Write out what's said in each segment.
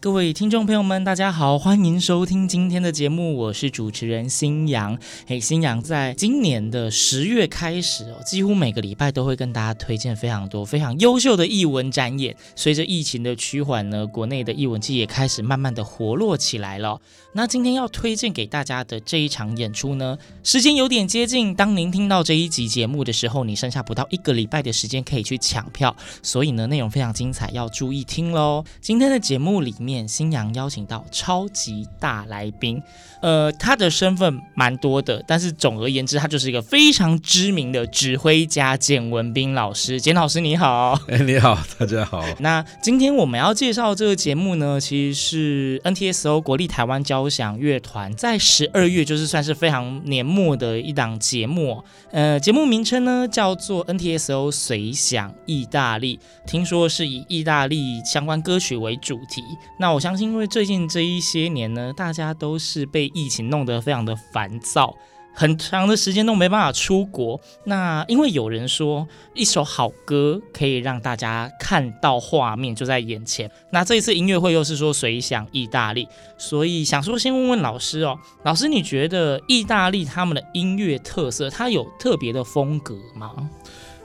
各位听众朋友们，大家好，欢迎收听今天的节目，我是主持人新阳。嘿，新阳在今年的十月开始哦，几乎每个礼拜都会跟大家推荐非常多非常优秀的译文展演。随着疫情的趋缓呢，国内的译文季也开始慢慢的活络起来了。那今天要推荐给大家的这一场演出呢，时间有点接近。当您听到这一集节目的时候，你剩下不到一个礼拜的时间可以去抢票，所以呢，内容非常精彩，要注意听喽。今天的节目里面，星洋邀请到超级大来宾，呃，他的身份蛮多的，但是总而言之，他就是一个非常知名的指挥家简文斌老师。简老师你好，哎，你好，大家好。那今天我们要介绍这个节目呢，其实是 NTSO 国立台湾交响乐团在十二月，就是算是非常年末的一档节目。呃，节目名称呢叫做 NTSO 随想意大利，听说是以意大利相关歌曲为主题。那我相信，因为最近这一些年呢，大家都是被疫情弄得非常的烦躁。很长的时间都没办法出国，那因为有人说一首好歌可以让大家看到画面就在眼前，那这一次音乐会又是说谁想意大利，所以想说先问问老师哦，老师你觉得意大利他们的音乐特色，它有特别的风格吗？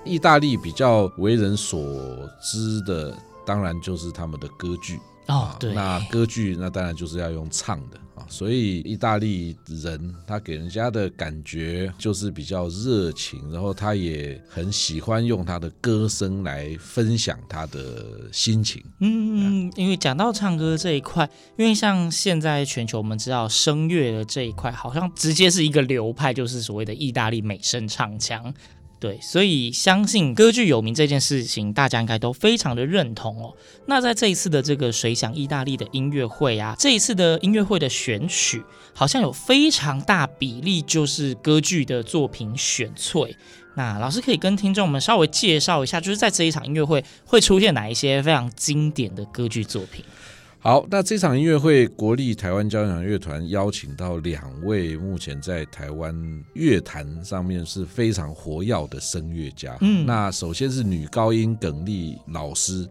意大利比较为人所知的，当然就是他们的歌剧。哦，对，那歌剧那当然就是要用唱的啊，所以意大利人他给人家的感觉就是比较热情，然后他也很喜欢用他的歌声来分享他的心情。嗯，因为讲到唱歌这一块，因为像现在全球我们知道声乐的这一块，好像直接是一个流派，就是所谓的意大利美声唱腔。对，所以相信歌剧有名这件事情，大家应该都非常的认同哦。那在这一次的这个随想意大利的音乐会啊，这一次的音乐会的选曲好像有非常大比例就是歌剧的作品选粹。那老师可以跟听众们稍微介绍一下，就是在这一场音乐会会出现哪一些非常经典的歌剧作品？好，那这场音乐会，国立台湾交响乐团邀请到两位目前在台湾乐坛上面是非常活跃的声乐家。嗯，那首先是女高音耿丽老师，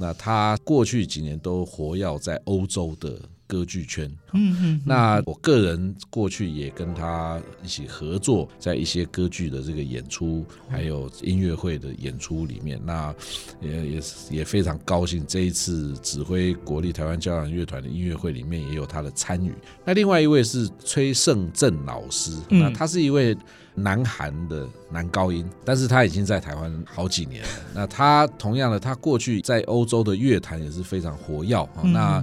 那她过去几年都活跃在欧洲的。歌剧圈，嗯嗯，那我个人过去也跟他一起合作，在一些歌剧的这个演出，还有音乐会的演出里面，那也也也非常高兴，这一次指挥国立台湾交响乐团的音乐会里面也有他的参与。那另外一位是崔胜正老师，那他是一位。南韩的男高音，但是他已经在台湾好几年了。那他同样的，他过去在欧洲的乐坛也是非常活跃。那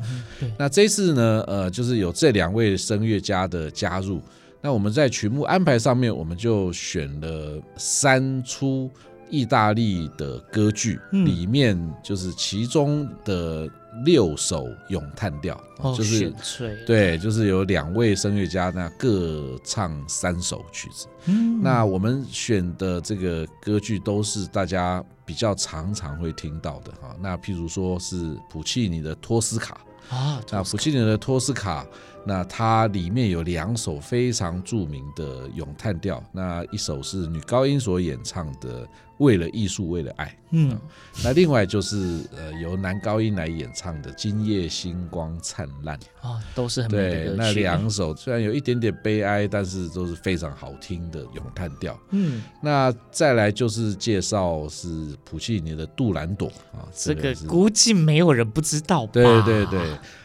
那这次呢，呃，就是有这两位声乐家的加入，那我们在曲目安排上面，我们就选了三出意大利的歌剧，里面就是其中的。六首咏叹调，哦、就是对，就是有两位声乐家那各唱三首曲子。嗯，那我们选的这个歌剧都是大家比较常常会听到的哈。那譬如说是普契尼的托斯卡啊，那普契尼的托斯卡，那它里面有两首非常著名的咏叹调，那一首是女高音所演唱的。为了艺术，为了爱，嗯，那另外就是呃，由男高音来演唱的《今夜星光灿烂》啊，都是很。对，那两首虽然有一点点悲哀，但是都是非常好听的咏叹调。嗯，那再来就是介绍是普契尼的《杜兰朵》啊，这个估计没有人不知道吧？对对对。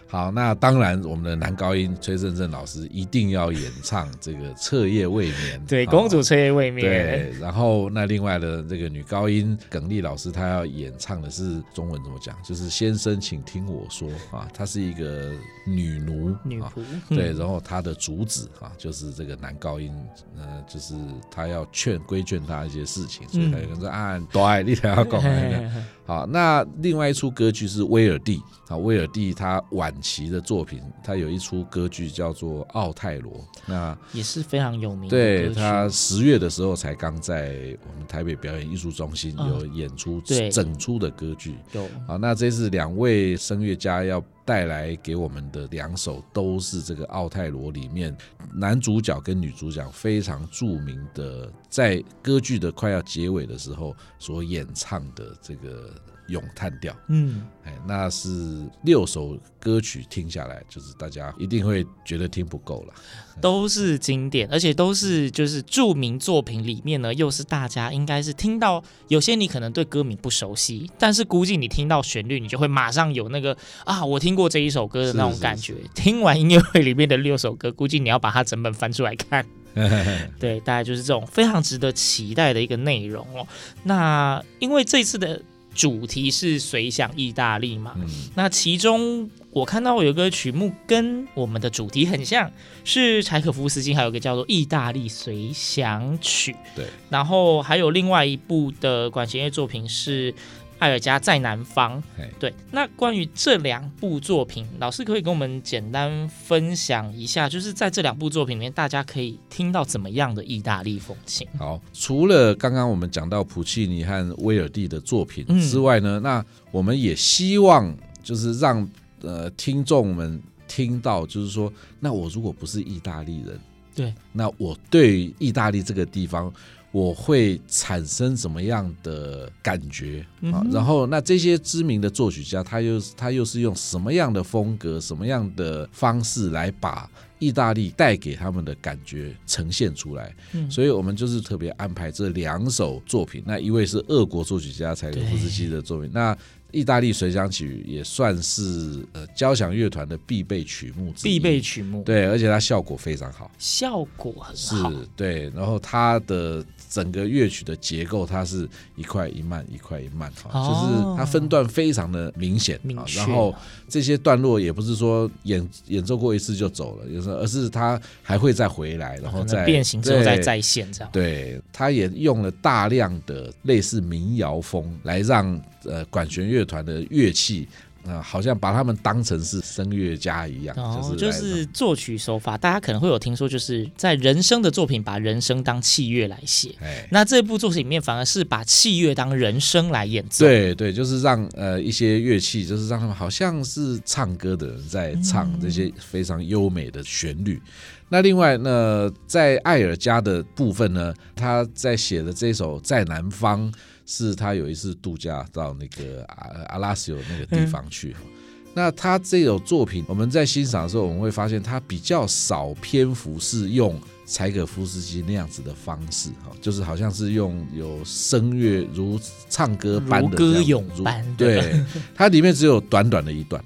好，那当然，我们的男高音崔振振老师一定要演唱这个《彻夜未眠》。对，公主彻夜未眠。对，然后那另外的这个女高音耿丽老师，她要演唱的是中文怎么讲？就是先生，请听我说啊，她是一个女奴，女仆。对，然后她的主旨啊，就是这个男高音，呃，就是他要劝规劝她一些事情，所以他就跟说啊，对，你才要讲。好，那另外一出歌剧是威尔第啊，威尔第他晚期的作品，他有一出歌剧叫做《奥泰罗》，那也是非常有名的。对，他十月的时候才刚在我们台北表演艺术中心有演出整出的歌剧。有啊，那这是两位声乐家要带来给我们的两首，都是这个《奥泰罗》里面男主角跟女主角非常著名的，在歌剧的快要结尾的时候所演唱的这个。咏叹调，嗯，哎，那是六首歌曲听下来，就是大家一定会觉得听不够了，都是经典，而且都是就是著名作品里面呢，又是大家应该是听到，有些你可能对歌名不熟悉，但是估计你听到旋律，你就会马上有那个啊，我听过这一首歌的那种感觉。是是是听完音乐会里面的六首歌，估计你要把它整本翻出来看，对，大概就是这种非常值得期待的一个内容哦。那因为这次的。主题是随想意大利嘛？嗯、那其中我看到有个曲目跟我们的主题很像，是柴可夫斯基，还有个叫做《意大利随想曲》。对，然后还有另外一部的管弦乐作品是。艾尔加在南方，对。那关于这两部作品，老师可以跟我们简单分享一下，就是在这两部作品里面，大家可以听到怎么样的意大利风情？好，除了刚刚我们讲到普契尼和威尔第的作品之外呢，嗯、那我们也希望就是让呃听众们听到，就是说，那我如果不是意大利人，对，那我对意大利这个地方。我会产生什么样的感觉啊？然后，那这些知名的作曲家，他又他又是用什么样的风格、什么样的方式来把意大利带给他们的感觉呈现出来？嗯所以我们就是特别安排这两首作品。那一位是俄国作曲家柴可夫斯基的作品，那。意大利随想曲也算是呃交响乐团的必备曲目之一，必备曲目，对，而且它效果非常好，效果很好，是，对，然后它的整个乐曲的结构，它是一块一慢，一块一慢，哈、哦，就是它分段非常的明显，明确，然后这些段落也不是说演演奏过一次就走了，有时候而是它还会再回来，然后再变形之后再再现这样，对，它也用了大量的类似民谣风来让。呃，管弦乐团的乐器啊、呃，好像把他们当成是声乐家一样，哦、就是就是作曲手法，大家可能会有听说，就是在人声的作品把人声当器乐来写。哎，那这部作品里面反而是把器乐当人声来演奏。对对，就是让呃一些乐器，就是让他们好像是唱歌的人在唱这些非常优美的旋律。嗯、那另外呢，在艾尔加的部分呢，他在写的这首在南方。是他有一次度假到那个阿阿拉斯有那个地方去，嗯、那他这首作品我们在欣赏的时候，我们会发现他比较少篇幅是用柴可夫斯基那样子的方式哈，就是好像是用有声乐如唱歌般的歌咏般，对，它里面只有短短的一段，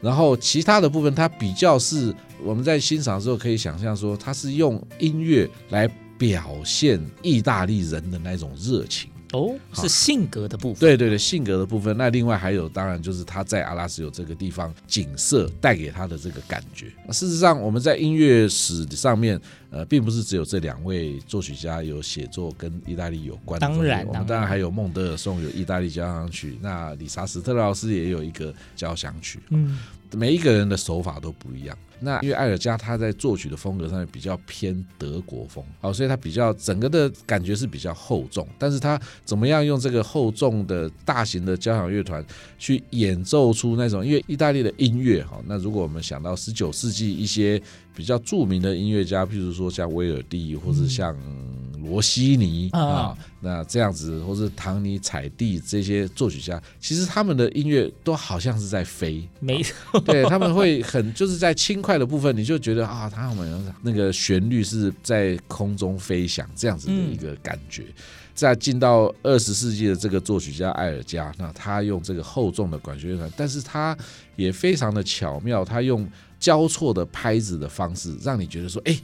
然后其他的部分它比较是我们在欣赏的时候可以想象说，它是用音乐来表现意大利人的那种热情。哦，是性格的部分。对对对，性格的部分。那另外还有，当然就是他在阿拉斯有这个地方景色带给他的这个感觉。事实上，我们在音乐史上面，呃，并不是只有这两位作曲家有写作跟意大利有关的。当然，我们当然还有孟德尔颂有意大利交响曲，那理查斯特劳斯也有一个交响曲。嗯。每一个人的手法都不一样。那因为艾尔加他在作曲的风格上面比较偏德国风，好，所以他比较整个的感觉是比较厚重。但是他怎么样用这个厚重的大型的交响乐团去演奏出那种，因为意大利的音乐，哈，那如果我们想到十九世纪一些比较著名的音乐家，譬如说像威尔第，或者像。罗西尼啊，那这样子，或是唐尼采蒂这些作曲家，其实他们的音乐都好像是在飞，没错，对，他们会很就是在轻快的部分，你就觉得啊，他们那个旋律是在空中飞翔这样子的一个感觉。再进到二十世纪的这个作曲家艾尔加，那他用这个厚重的管弦乐团，但是他也非常的巧妙，他用交错的拍子的方式，让你觉得说，哎。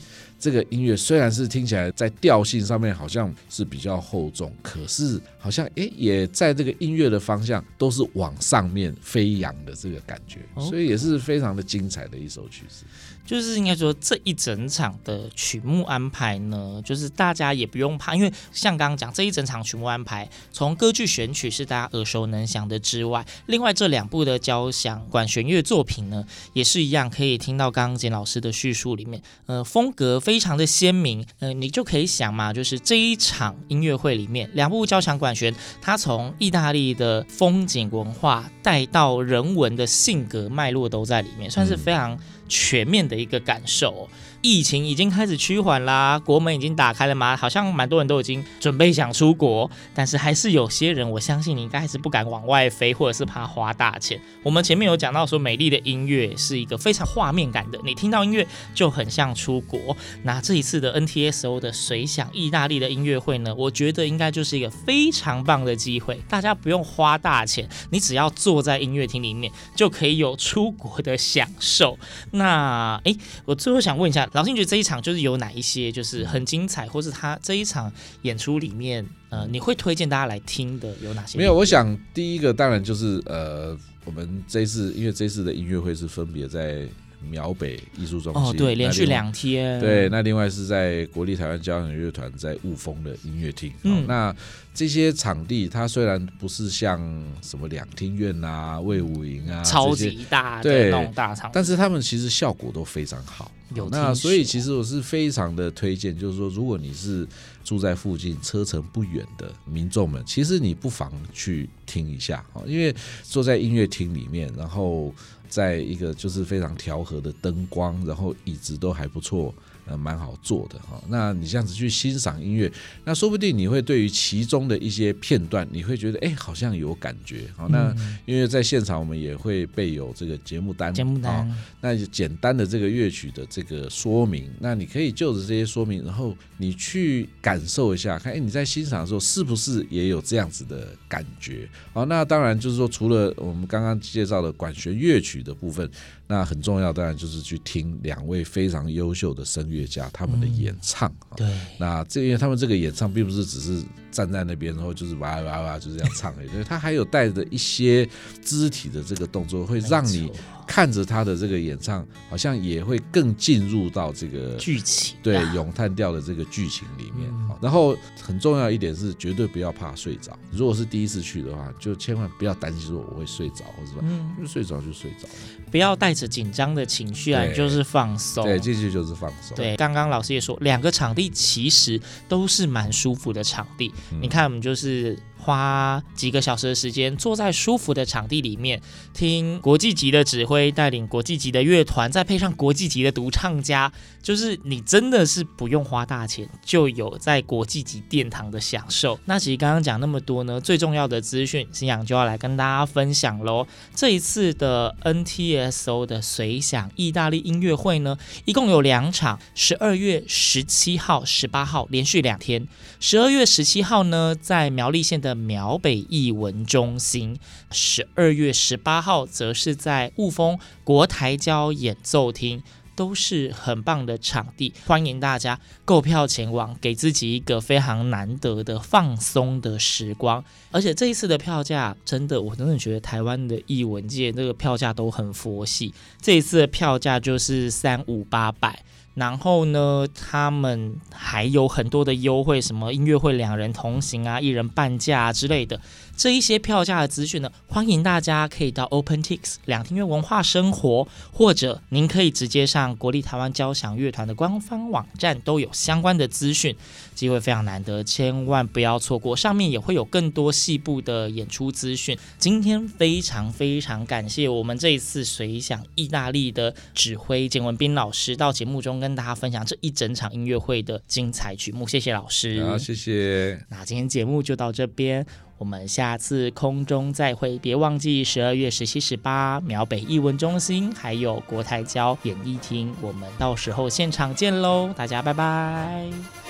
这个音乐虽然是听起来在调性上面好像是比较厚重，可是好像诶也在这个音乐的方向都是往上面飞扬的这个感觉，所以也是非常的精彩的一首曲子。就是应该说这一整场的曲目安排呢，就是大家也不用怕，因为像刚刚讲这这一整场曲目安排，从歌剧选曲是大家耳熟能详的之外，另外这两部的交响管弦乐作品呢，也是一样可以听到刚刚简老师的叙述里面，呃，风格非常的鲜明，呃，你就可以想嘛，就是这一场音乐会里面两部交响管弦，它从意大利的风景文化带到人文的性格脉络都在里面，算是非常全面的一个感受。疫情已经开始趋缓啦，国门已经打开了吗？好像蛮多人都已经准备想出国，但是还是有些人，我相信你应该还是不敢往外飞，或者是怕花大钱。我们前面有讲到说，美丽的音乐是一个非常画面感的，你听到音乐就很像出国。那这一次的 NTSO 的随想意大利的音乐会呢，我觉得应该就是一个非常棒的机会，大家不用花大钱，你只要坐在音乐厅里面就可以有出国的享受。那诶，我最后想问一下。老师觉得这一场就是有哪一些就是很精彩，或是他这一场演出里面，呃，你会推荐大家来听的有哪些？没有，我想第一个当然就是呃，我们这一次因为这一次的音乐会是分别在苗北艺术中心，哦，对，连续两天，对，那另外是在国立台湾交响乐团在雾峰的音乐厅，嗯，那。这些场地，它虽然不是像什么两厅院啊、魏武营啊，超级大对那种大场，但是他们其实效果都非常好。有那所以其实我是非常的推荐，就是说，如果你是住在附近、车程不远的民众们，其实你不妨去听一下啊，因为坐在音乐厅里面，然后在一个就是非常调和的灯光，然后椅子都还不错。呃，蛮好做的哈。那你这样子去欣赏音乐，那说不定你会对于其中的一些片段，你会觉得哎，好像有感觉。好，那因为在现场我们也会备有这个节目单，节目单，那简单的这个乐曲的这个说明，那你可以就着这些说明，然后你去感受一下，看哎你在欣赏的时候是不是也有这样子的感觉。好，那当然就是说，除了我们刚刚介绍的管弦乐曲的部分。那很重要，当然就是去听两位非常优秀的声乐家他们的演唱。嗯、对，那这因为他们这个演唱并不是只是站在那边，然后就是哇哇哇就这样唱对，他还有带着一些肢体的这个动作，会让你。看着他的这个演唱，好像也会更进入到这个剧情，对咏叹调的这个剧情里面。好，然后很重要一点是，绝对不要怕睡着。如果是第一次去的话，就千万不要担心说我会睡着，或者什么，因为睡着就睡着了。不要带着紧张的情绪啊，就是放松。对，进去就是放松。对，刚刚老师也说，两个场地其实都是蛮舒服的场地。你看，我们就是。花几个小时的时间，坐在舒服的场地里面，听国际级的指挥带领国际级的乐团，再配上国际级的独唱家，就是你真的是不用花大钱，就有在国际级殿堂的享受。那其实刚刚讲那么多呢，最重要的资讯，新阳就要来跟大家分享喽。这一次的 NTSO 的随想意大利音乐会呢，一共有两场，十二月十七号、十八号连续两天。十二月十七号呢，在苗栗县的苗北艺文中心，十二月十八号则是在雾峰国台交演奏厅，都是很棒的场地，欢迎大家购票前往，给自己一个非常难得的放松的时光。而且这一次的票价，真的，我真的觉得台湾的艺文界那个票价都很佛系，这一次的票价就是三五八百。然后呢，他们还有很多的优惠，什么音乐会两人同行啊，一人半价啊之类的。这一些票价的资讯呢，欢迎大家可以到 OpenTix 两厅院文化生活，或者您可以直接上国立台湾交响乐团的官方网站，都有相关的资讯。机会非常难得，千万不要错过。上面也会有更多细部的演出资讯。今天非常非常感谢我们这一次随想意大利的指挥简文彬老师到节目中跟大家分享这一整场音乐会的精彩曲目。谢谢老师，好，谢谢。那今天节目就到这边。我们下次空中再会，别忘记十二月十七、十八，苗北艺文中心还有国台交演艺厅，我们到时候现场见喽，大家拜拜。